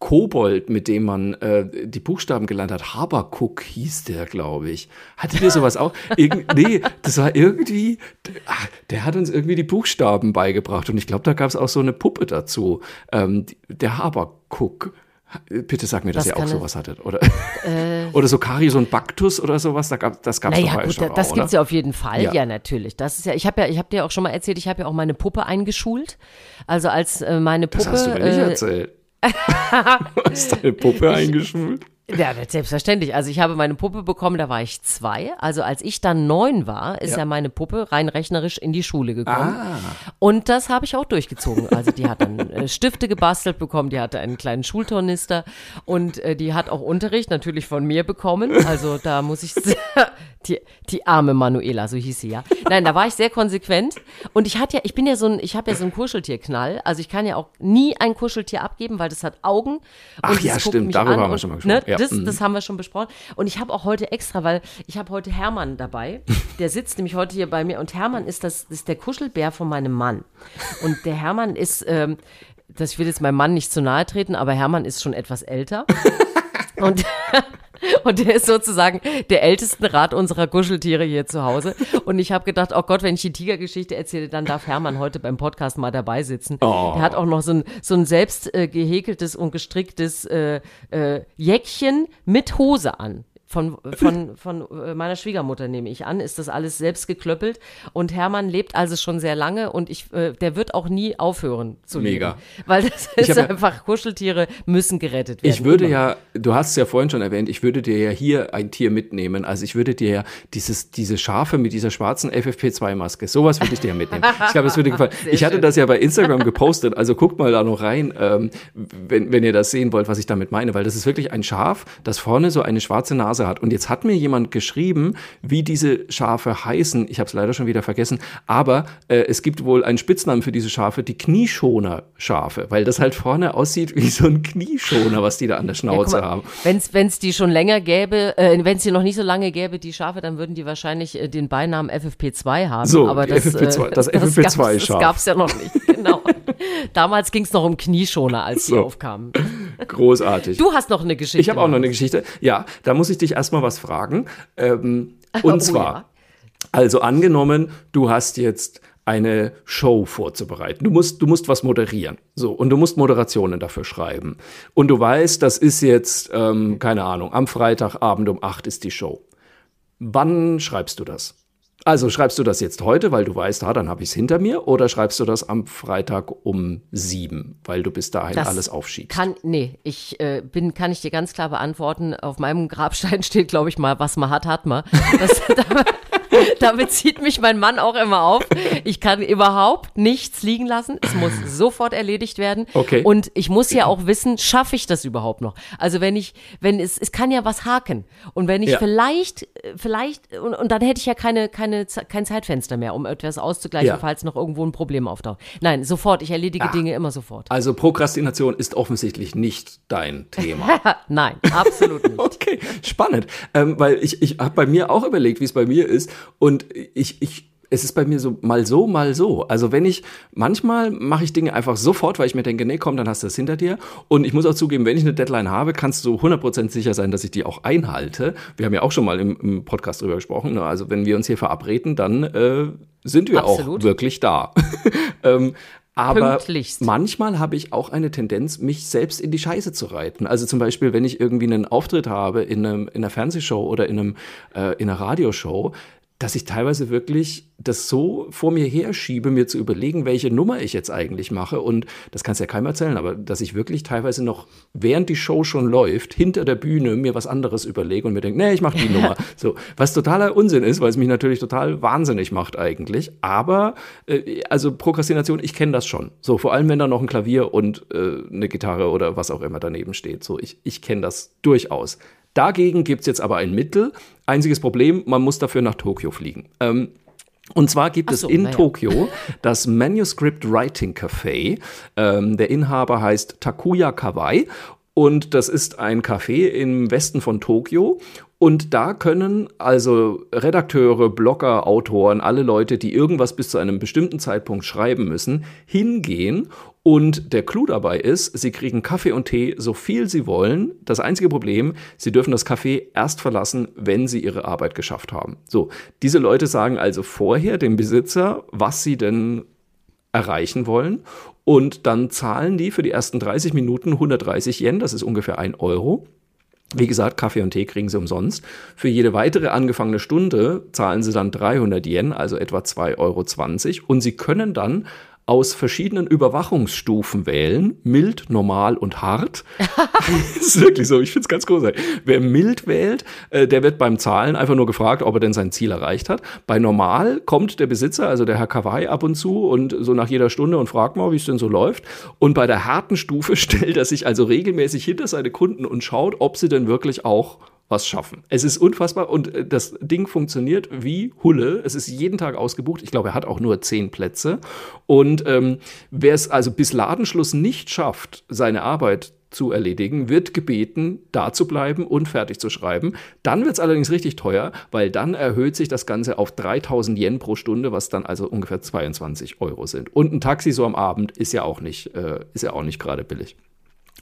Kobold, mit dem man äh, die Buchstaben gelernt hat. Habakuk hieß der, glaube ich. Hattet ihr sowas auch? Irgend, nee, das war irgendwie, ach, der hat uns irgendwie die Buchstaben beigebracht. Und ich glaube, da gab es auch so eine Puppe dazu. Ähm, der Habakuk. Bitte sag mir, dass Das ihr auch es- sowas hattet. Oder, oder so Karius und Baktus oder sowas. Da gab, das gab es Naja, gut, schon da- das auch, gibt's oder? ja auf jeden Fall, Ja. ja, natürlich. Das ist ja, ich habe ja, ich habe dir auch schon mal erzählt, ich habe ja auch meine Puppe eingeschult. Also als äh, meine Puppe. Das hast du mir nicht äh, erzählt. hast deine Puppe eingeschult? Ja, selbstverständlich. Also ich habe meine Puppe bekommen, da war ich zwei. Also als ich dann neun war, ist Ja. ja, meine Puppe rein rechnerisch in die Schule gekommen. Ah. Und das habe ich auch durchgezogen. Also die hat dann äh, Stifte gebastelt bekommen, die hatte einen kleinen Schultornister und äh, die hat auch Unterricht natürlich von mir bekommen. Also da muss ich die, die arme Manuela, so hieß sie ja. Nein, da war ich sehr konsequent und ich hatte ja, ich bin ja so ein, ich habe ja so einen Kuscheltierknall. Also ich kann ja auch nie ein Kuscheltier abgeben, weil das hat Augen. Ach und ja, stimmt, darüber an haben wir schon mal gesprochen. Ne, Ja, das, mhm. das haben wir schon besprochen. Und ich habe auch heute extra, weil ich habe heute Hermann dabei. Der sitzt nämlich heute hier bei mir und Hermann ist das ist der Kuschelbär von meinem Mann. Und der Hermann ist ähm, das, ich will jetzt meinem Mann nicht zu nahe treten, aber Hermann ist schon etwas älter. und, und der ist sozusagen der älteste Rat unserer Kuscheltiere hier zu Hause. Und ich habe gedacht, oh Gott, wenn ich die Tigergeschichte erzähle, dann darf Hermann heute beim Podcast mal dabei sitzen. Oh. Der hat auch noch so ein, so ein selbst äh, gehäkeltes und gestricktes äh, äh, Jäckchen mit Hose an von, von, von äh, meiner Schwiegermutter nehme ich an, ist das alles selbst geklöppelt. Und Hermann lebt also schon sehr lange und ich, äh, der wird auch nie aufhören zu Mega. leben. Weil das ist hab ja- einfach, Kuscheltiere müssen gerettet werden. Ich würde Immer. ja, du hast es ja vorhin schon erwähnt, ich würde dir ja hier ein Tier mitnehmen. Also ich würde dir ja dieses, diese Schafe mit dieser schwarzen FFP2-Maske, sowas würde ich dir ja mitnehmen. Ich glaube, es würde dir gefallen. Sehr Ich hatte schön. das ja bei Instagram gepostet, also guckt mal da noch rein, ähm, wenn, wenn ihr das sehen wollt, was ich damit meine, weil das ist wirklich ein Schaf, das vorne so eine schwarze Nase hat. Und jetzt hat mir jemand geschrieben, wie diese Schafe heißen. Ich habe es leider schon wieder vergessen, aber äh, es gibt wohl einen Spitznamen für diese Schafe, die Knieschoner-Schafe, weil das halt vorne aussieht wie so ein Knieschoner, was die da an der Schnauze haben. Wenn es die schon länger gäbe, äh, wenn es die noch nicht so lange gäbe, die Schafe, dann würden die wahrscheinlich äh, den Beinamen FFP2 haben. So, aber das, FFP2 äh, das gab's- FFP2-Schaf. Das gab es ja noch nicht, genau. Damals ging es noch um Knieschoner, als die So. aufkamen. Großartig. Du hast noch eine Geschichte. ich habe auch noch eine Geschichte. Ja, da muss ich dich erstmal was fragen. Ähm, Oh und zwar, ja. also angenommen, du hast jetzt eine Show vorzubereiten. Du musst, du musst was moderieren. So, und du musst Moderationen dafür schreiben. Und du weißt, das ist jetzt, ähm, keine Ahnung, am Freitagabend um 8 ist die Show. Wann schreibst du das? Also schreibst du das jetzt heute, weil du weißt, ah, dann habe ich es hinter mir, oder schreibst du das am Freitag um sieben, weil du bis dahin Das alles aufschiebst? Kann, nee, ich äh, bin, kann ich dir ganz klar beantworten. Auf meinem Grabstein steht, glaube ich mal, was man hat, hat man. Das, damit, zieht mich mein Mann auch immer auf. Ich kann überhaupt nichts liegen lassen. Es muss sofort erledigt werden. Okay. Und ich muss ja auch wissen, schaffe ich das überhaupt noch? Also wenn ich, wenn es, es kann ja was haken. Und wenn ich Ja. vielleicht, vielleicht, und, und dann hätte ich ja keine, keine, kein Zeitfenster mehr, um etwas auszugleichen, Ja. falls noch irgendwo ein Problem auftaucht. Nein, sofort. Ich erledige Dinge immer sofort. Also Prokrastination ist offensichtlich nicht dein Thema. Nein, absolut nicht. Okay, spannend. Ähm, weil ich, ich habe bei mir auch überlegt, wie es bei mir ist. Und ich, ich, es ist bei mir so mal so, mal so. Also wenn ich, manchmal mache ich Dinge einfach sofort, weil ich mir denke, nee, komm, dann hast du das hinter dir. Und ich muss auch zugeben, wenn ich eine Deadline habe, kannst du 100% sicher sein, dass ich die auch einhalte. Wir haben ja auch schon mal im, im Podcast drüber gesprochen. Ne? Also wenn wir uns hier verabreden, dann äh, sind wir Absolut. auch wirklich da. ähm, aber manchmal habe ich auch eine Tendenz, mich selbst in die Scheiße zu reiten. Also zum Beispiel, wenn ich irgendwie einen Auftritt habe in, einem, in einer Fernsehshow oder in, einem, äh, in einer Radioshow, dass ich teilweise wirklich das so vor mir herschiebe, mir zu überlegen, welche Nummer ich jetzt eigentlich mache. Und das kannst du ja keinem erzählen, aber dass ich wirklich teilweise noch, während die Show schon läuft, hinter der Bühne mir was anderes überlege und mir denke, nee, ich mache die Nummer. So, was totaler Unsinn ist, weil es mich natürlich total wahnsinnig macht eigentlich. Aber, äh, also Prokrastination, ich kenne das schon. So, vor allem, wenn da noch ein Klavier und äh, eine Gitarre oder was auch immer daneben steht. So, ich, ich kenne das durchaus. Dagegen gibt es jetzt aber ein Mittel. Einziges Problem, man muss dafür nach Tokio fliegen. Ähm, und zwar gibt Ach es so, in na ja. Tokio das Manuscript Writing Café. Ähm, der Inhaber heißt Takuya Kawai. Und das ist ein Café im Westen von Tokio. Und da können also Redakteure, Blogger, Autoren, alle Leute, die irgendwas bis zu einem bestimmten Zeitpunkt schreiben müssen, hingehen. Und der Clou dabei ist, sie kriegen Kaffee und Tee so viel sie wollen. Das einzige Problem, sie dürfen das Café erst verlassen, wenn sie ihre Arbeit geschafft haben. So, diese Leute sagen also vorher dem Besitzer, was sie denn erreichen wollen. Und dann zahlen die für die ersten 30 Minuten 130 Yen, das ist ungefähr ein Euro. Wie gesagt, Kaffee und Tee kriegen sie umsonst. Für jede weitere angefangene Stunde zahlen sie dann 300 Yen, also etwa 2,20 Euro. Und sie können dann aus verschiedenen Überwachungsstufen wählen, mild, normal und hart. das ist wirklich so, ich finde es ganz großartig. Wer mild wählt, äh, der wird beim Zahlen einfach nur gefragt, ob er denn sein Ziel erreicht hat. Bei normal kommt der Besitzer, also der Herr Kawaii, ab und zu und so nach jeder Stunde und fragt mal, wie es denn so läuft. Und bei der harten Stufe stellt er sich also regelmäßig hinter seine Kunden und schaut, ob sie denn wirklich auch was schaffen. Es ist unfassbar und äh, das Ding funktioniert wie Hulle. Es ist jeden Tag ausgebucht. Ich glaube, er hat auch nur zehn Plätze. Und ähm, wer es also bis Ladenschluss nicht schafft, seine Arbeit zu erledigen, wird gebeten, da zu bleiben und fertig zu schreiben. Dann wird es allerdings richtig teuer, weil dann erhöht sich das Ganze auf 3000 Yen pro Stunde, was dann also ungefähr 22 Euro sind. Und ein Taxi so am Abend ist ja auch nicht, äh, ist ja auch nicht gerade billig.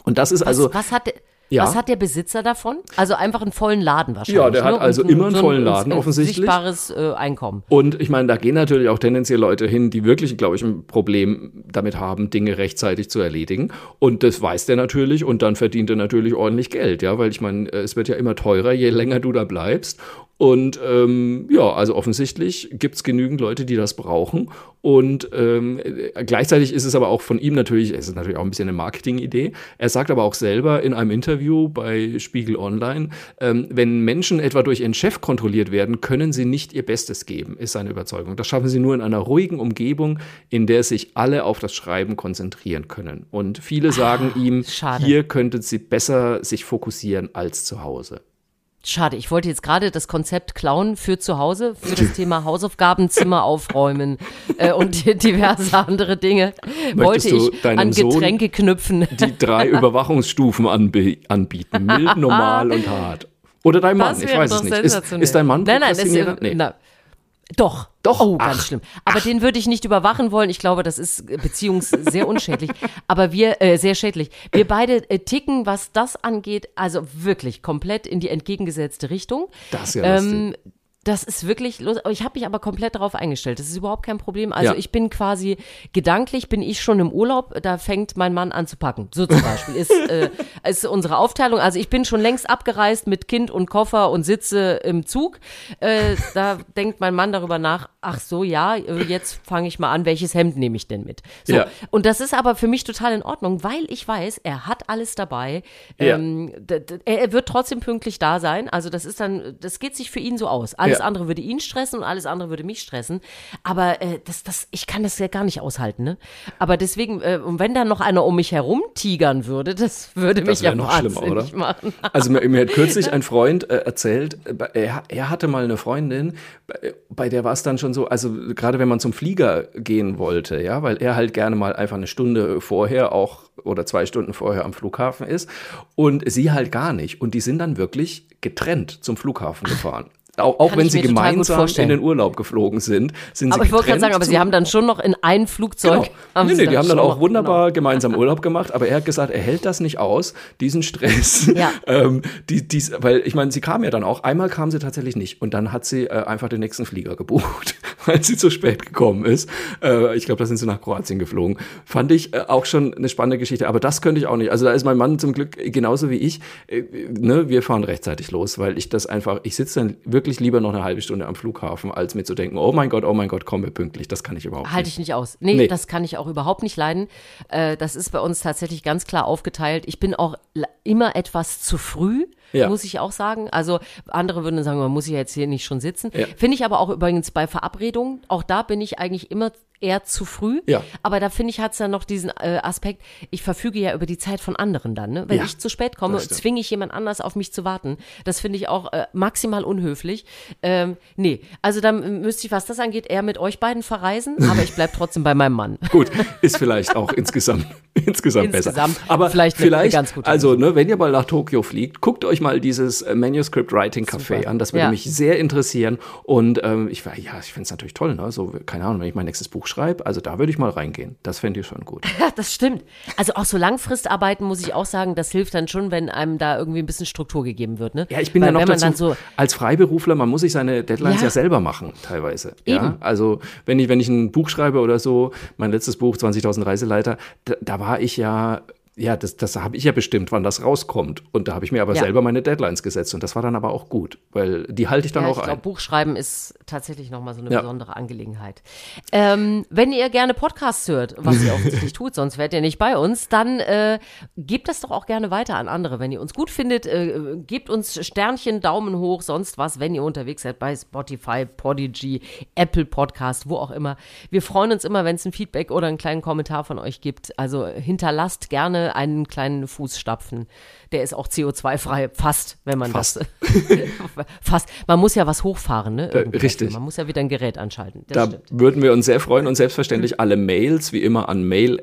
Und das ist was, also. Was hat, ja. Was hat der Besitzer davon? Also einfach einen vollen Laden wahrscheinlich. Ja, der hat ne? also immer einen so vollen Laden ein, offensichtlich. Sichtbares äh, Einkommen. Und ich meine, da gehen natürlich auch tendenziell Leute hin, die wirklich, glaube ich, ein Problem damit haben, Dinge rechtzeitig zu erledigen. Und das weiß der natürlich und dann verdient er natürlich ordentlich Geld, ja, weil ich meine, es wird ja immer teurer, je länger du da bleibst. Und ähm, ja, also offensichtlich gibt es genügend Leute, die das brauchen. Und ähm, gleichzeitig ist es aber auch von ihm natürlich, es ist natürlich auch ein bisschen eine Marketingidee. Er sagt aber auch selber in einem Interview bei Spiegel Online, ähm, wenn Menschen etwa durch ihren Chef kontrolliert werden, können sie nicht ihr Bestes geben, ist seine Überzeugung. Das schaffen sie nur in einer ruhigen Umgebung, in der sich alle auf das Schreiben konzentrieren können. Und viele sagen ah, ihm, schade. hier könnten sie besser sich fokussieren als zu Hause. Schade, ich wollte jetzt gerade das Konzept klauen für zu Hause, für das Thema Hausaufgaben, Zimmer aufräumen äh, und diverse andere Dinge. Möchtest wollte ich an Getränke Sohn knüpfen. Die drei Überwachungsstufen anbieten, mild, normal und hart. Oder dein Mann, ich weiß es nicht. Ist, ist, dein Mann Nein, nein, das ist, nee. na, doch. Doch. Oh, ganz ach, schlimm. Aber ach. den würde ich nicht überwachen wollen. Ich glaube, das ist beziehungs sehr unschädlich. Aber wir, äh, sehr schädlich. Wir beide äh, ticken, was das angeht, also wirklich komplett in die entgegengesetzte Richtung. Das ist ja ähm, lustig. Das ist wirklich los. Ich habe mich aber komplett darauf eingestellt. Das ist überhaupt kein Problem. Also ja. ich bin quasi gedanklich bin ich schon im Urlaub. Da fängt mein Mann an zu packen. So zum Beispiel ist, äh, ist unsere Aufteilung. Also ich bin schon längst abgereist mit Kind und Koffer und sitze im Zug. Äh, da denkt mein Mann darüber nach. Ach so, ja, jetzt fange ich mal an. Welches Hemd nehme ich denn mit? So. Ja. Und das ist aber für mich total in Ordnung, weil ich weiß, er hat alles dabei. Ja. Ähm, er wird trotzdem pünktlich da sein. Also das ist dann, das geht sich für ihn so aus. Alles alles andere würde ihn stressen und alles andere würde mich stressen. Aber äh, das, das, ich kann das ja gar nicht aushalten. Ne? Aber deswegen, äh, und wenn da noch einer um mich herum tigern würde, das würde mich das ja noch schlimmer, oder? machen. Also mir, mir, hat kürzlich ein Freund äh, erzählt, äh, er, er, hatte mal eine Freundin, bei, bei der war es dann schon so, also gerade wenn man zum Flieger gehen wollte, ja, weil er halt gerne mal einfach eine Stunde vorher auch oder zwei Stunden vorher am Flughafen ist und sie halt gar nicht. Und die sind dann wirklich getrennt zum Flughafen gefahren. Auch, auch wenn sie gemeinsam in den Urlaub geflogen sind, sind aber sie ich wollte gerade sagen, aber sie haben dann schon noch in ein Flugzeug. Genau. Haben nee, nee, die haben dann auch wunderbar genau. gemeinsam Urlaub gemacht, aber er hat gesagt, er hält das nicht aus, diesen Stress. Ja. ähm, die, dies, weil ich meine, sie kam ja dann auch, einmal kam sie tatsächlich nicht und dann hat sie äh, einfach den nächsten Flieger gebucht, weil sie zu spät gekommen ist. Äh, ich glaube, da sind sie nach Kroatien geflogen. Fand ich äh, auch schon eine spannende Geschichte, aber das könnte ich auch nicht. Also da ist mein Mann zum Glück genauso wie ich. Äh, ne, wir fahren rechtzeitig los, weil ich das einfach, ich sitze dann wirklich lieber noch eine halbe Stunde am Flughafen, als mir zu denken, oh mein Gott, oh mein Gott, kommen wir pünktlich. Das kann ich überhaupt Halte nicht. ich nicht aus. Nee, nee, das kann ich auch überhaupt nicht leiden. Äh, das ist bei uns tatsächlich ganz klar aufgeteilt. Ich bin auch immer etwas zu früh. Ja. muss ich auch sagen. Also andere würden sagen, man muss ja jetzt hier nicht schon sitzen. Ja. Finde ich aber auch übrigens bei Verabredungen, auch da bin ich eigentlich immer eher zu früh. Ja. Aber da finde ich, hat es ja noch diesen äh, Aspekt, ich verfüge ja über die Zeit von anderen dann. Ne? Wenn ja, ich zu spät komme, zwinge ich jemand anders auf mich zu warten. Das finde ich auch äh, maximal unhöflich. Ähm, nee, also dann müsste ich, was das angeht, eher mit euch beiden verreisen, aber ich bleibe trotzdem bei meinem Mann. Gut, ist vielleicht auch insgesamt, insgesamt, insgesamt besser. Aber vielleicht, vielleicht eine, ganz gute Also, ne, wenn ihr mal nach Tokio fliegt, guckt euch mal dieses äh, Manuscript Writing Café Super. an. Das würde ja. mich sehr interessieren. Und ähm, ich war, ja, ich finde es natürlich toll, ne? So, keine Ahnung, wenn ich mein nächstes Buch schreibe. Also da würde ich mal reingehen. Das fände ich schon gut. Ja, das stimmt. Also auch so Langfristarbeiten muss ich auch sagen, das hilft dann schon, wenn einem da irgendwie ein bisschen Struktur gegeben wird. Ne? Ja, ich bin Weil, ja noch dazu, so als Freiberufler, man muss sich seine Deadlines ja, ja selber machen, teilweise. Eben. Ja? Also wenn ich, wenn ich ein Buch schreibe oder so, mein letztes Buch, 20.000 Reiseleiter, da, da war ich ja ja, das, das habe ich ja bestimmt, wann das rauskommt. Und da habe ich mir aber ja. selber meine Deadlines gesetzt. Und das war dann aber auch gut, weil die halte ich dann ja, auch ich glaub, ein. Buchschreiben ist tatsächlich nochmal so eine ja. besondere Angelegenheit. Ähm, wenn ihr gerne Podcasts hört, was ihr offensichtlich tut, sonst wärt ihr nicht bei uns, dann äh, gebt das doch auch gerne weiter an andere. Wenn ihr uns gut findet, äh, gebt uns Sternchen, Daumen hoch, sonst was, wenn ihr unterwegs seid bei Spotify, Podigy, Apple Podcast, wo auch immer. Wir freuen uns immer, wenn es ein Feedback oder einen kleinen Kommentar von euch gibt. Also hinterlasst gerne Einen kleinen Fußstapfen. Der ist auch CO2-frei, fast, wenn man Fast. das. fast. Man muss ja was hochfahren, ne? Äh, Irgendwie richtig. Man muss ja wieder ein Gerät anschalten. Das Da stimmt. würden wir uns sehr freuen und selbstverständlich alle Mails wie immer an mail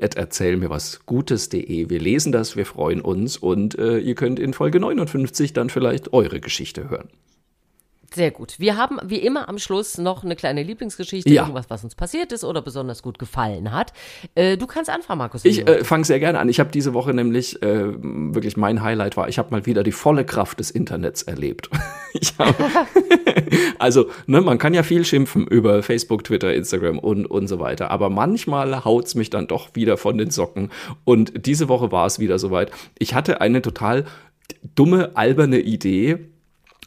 mir was Gutes.de. Wir lesen das, wir freuen uns und äh, ihr könnt in Folge 59 dann vielleicht eure Geschichte hören. Sehr gut. Wir haben wie immer am Schluss noch eine kleine Lieblingsgeschichte, Ja. irgendwas, was uns passiert ist oder besonders gut gefallen hat. Äh, du kannst anfangen, Markus. Ich äh, fange sehr gerne an. Ich habe diese Woche nämlich äh, wirklich mein Highlight war, ich habe mal wieder die volle Kraft des Internets erlebt. Hab, also, ne, man kann ja viel schimpfen über Facebook, Twitter, Instagram und, und so weiter. Aber manchmal haut's mich dann doch wieder von den Socken. Und diese Woche war es wieder soweit. Ich hatte eine total dumme, alberne Idee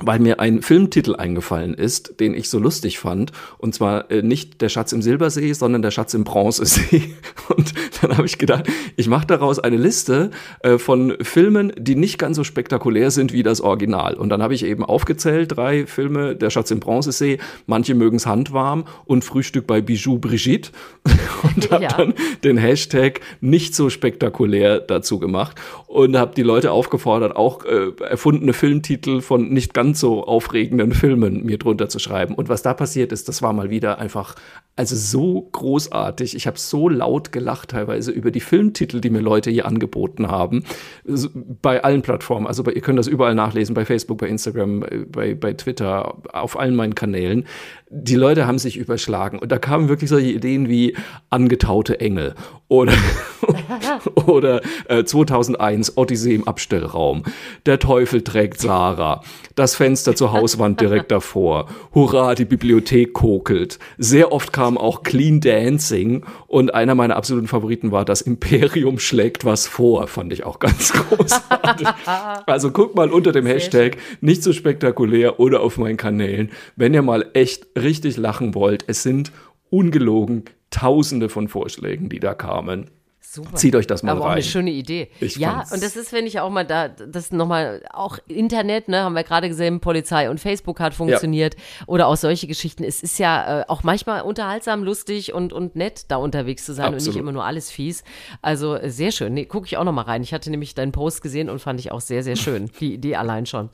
weil mir ein Filmtitel eingefallen ist, den ich so lustig fand. Und zwar äh, nicht Der Schatz im Silbersee, sondern Der Schatz im Bronzesee. Und dann habe ich gedacht, ich mache daraus eine Liste äh, von Filmen, die nicht ganz so spektakulär sind wie das Original. Und dann habe ich eben aufgezählt, drei Filme, Der Schatz im Bronzesee, manche mögen's handwarm und Frühstück bei Bijou Brigitte. Und habe Ja. dann den Hashtag nicht so spektakulär dazu gemacht und habe die Leute aufgefordert, auch äh, erfundene Filmtitel von nicht ganz so aufregenden Filmen mir drunter zu schreiben. Und was da passiert ist, das war mal wieder einfach, also so großartig. Ich habe so laut gelacht teilweise über die Filmtitel, die mir Leute hier angeboten haben. Bei allen Plattformen. Also bei, ihr könnt das überall nachlesen, bei Facebook, bei Instagram, äh, bei, bei Twitter, auf allen meinen Kanälen. Die Leute haben sich überschlagen. Und da kamen wirklich solche Ideen wie angetaute Engel oder, oder äh, 2001 Odyssee im Abstellraum. Der Teufel trägt Sarah. Das Fenster zur Hauswand direkt davor. Hurra, die Bibliothek kokelt. Sehr oft kam auch Clean Dancing und einer meiner absoluten Favoriten war Das Imperium schlägt was vor. Fand ich auch ganz großartig. also guckt mal unter dem Hashtag nicht so spektakulär oder auf meinen Kanälen, wenn ihr mal echt richtig lachen wollt. Es sind ungelogen Tausende von Vorschlägen, die da kamen. Super. Zieht euch das mal Aber rein. eine schöne Idee. Ich ja, fand's- und das ist, wenn ich auch mal da, das nochmal, auch Internet, ne, haben wir gerade gesehen, Polizei und Facebook hat funktioniert oder auch solche Geschichten. Es ist ja äh, auch manchmal unterhaltsam, lustig und, und nett, da unterwegs zu sein und Absolut. nicht immer nur alles fies. Also äh, sehr schön. Nee, gucke ich auch nochmal rein. Ich hatte nämlich deinen Post gesehen und fand ich auch sehr, sehr schön. Die Idee allein schon.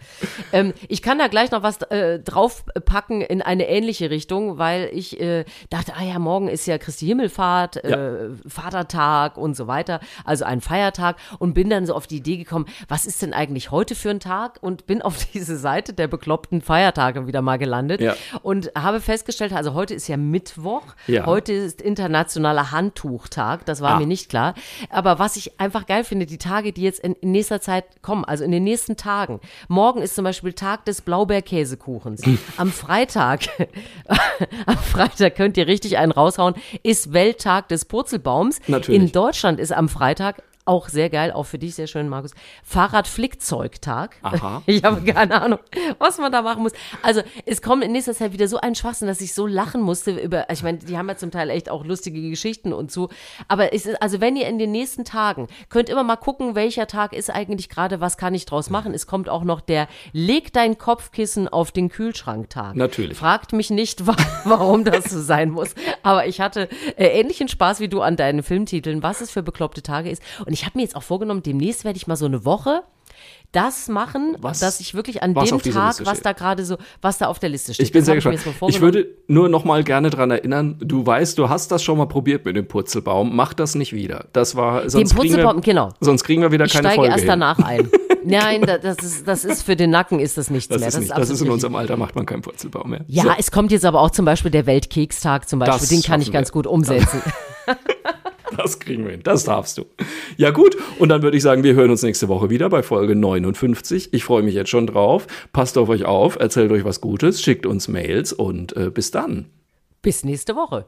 Ähm, ich kann da gleich noch was äh, draufpacken in eine ähnliche Richtung, weil ich äh, dachte, ah ja, morgen ist ja Christi Himmelfahrt, äh, Vatertag und so weiter, also ein Feiertag und bin dann so auf die Idee gekommen, was ist denn eigentlich heute für ein Tag und bin auf diese Seite der bekloppten Feiertage wieder mal gelandet Ja. und habe festgestellt, also heute ist ja Mittwoch, Ja. heute ist internationaler Handtuchtag, das war Ah. mir nicht klar, aber was ich einfach geil finde, die Tage, die jetzt in, in nächster Zeit kommen, also in den nächsten Tagen, morgen ist zum Beispiel Tag des Blaubeerkäsekuchens, am Freitag, am Freitag könnt ihr richtig einen raushauen, ist Welttag des Purzelbaums. Natürlich. In Deutschland ist am Freitag auch sehr geil, auch für dich sehr schön, Markus. Fahrradflickzeugtag. Aha. Ich habe keine Ahnung, was man da machen muss. Also es kommt in nächster Zeit wieder so ein Schwachsinn, dass ich so lachen musste über, ich meine, die haben ja zum Teil echt auch lustige Geschichten und so. Aber es ist, also wenn ihr in den nächsten Tagen, könnt immer mal gucken, welcher Tag ist eigentlich gerade, was kann ich draus machen. Es kommt auch noch der Leg dein Kopfkissen auf den Kühlschrank-Tag. Natürlich. Fragt mich nicht, wa warum das so sein muss. Aber ich hatte äh, ähnlichen Spaß wie du an deinen Filmtiteln, was es für bekloppte Tage ist. Und ich habe mir jetzt auch vorgenommen, demnächst werde ich mal so eine Woche das machen, Was- dass ich wirklich an dem Tag, was da gerade so, was da auf der Liste steht. Ich bin Das sehr gespannt. Ich, vorgenommen. würde nur noch mal gerne dran erinnern, du weißt, du hast das schon mal probiert mit dem Purzelbaum. Mach das nicht wieder. Das war, sonst kriegen Purzelbaum, wir, genau. Sonst kriegen wir wieder ich keine steige Folge erst hin. danach ein. Nein, da- das ist, das ist für den Nacken ist das nichts Das mehr. ist, nicht, das absolut ist in unserem Alter, macht man keinen Purzelbaum mehr. Ja, So. es kommt jetzt aber auch zum Beispiel der Weltkekstag zum Beispiel. Das Den kann ich ganz wir. gut umsetzen. Das kriegen wir hin. Das darfst du. Ja, gut. Und dann würde ich sagen, wir hören uns nächste Woche wieder bei Folge 59. Ich freue mich jetzt schon drauf. Passt auf euch auf, erzählt euch was Gutes, schickt uns Mails und äh, bis dann. Bis nächste Woche.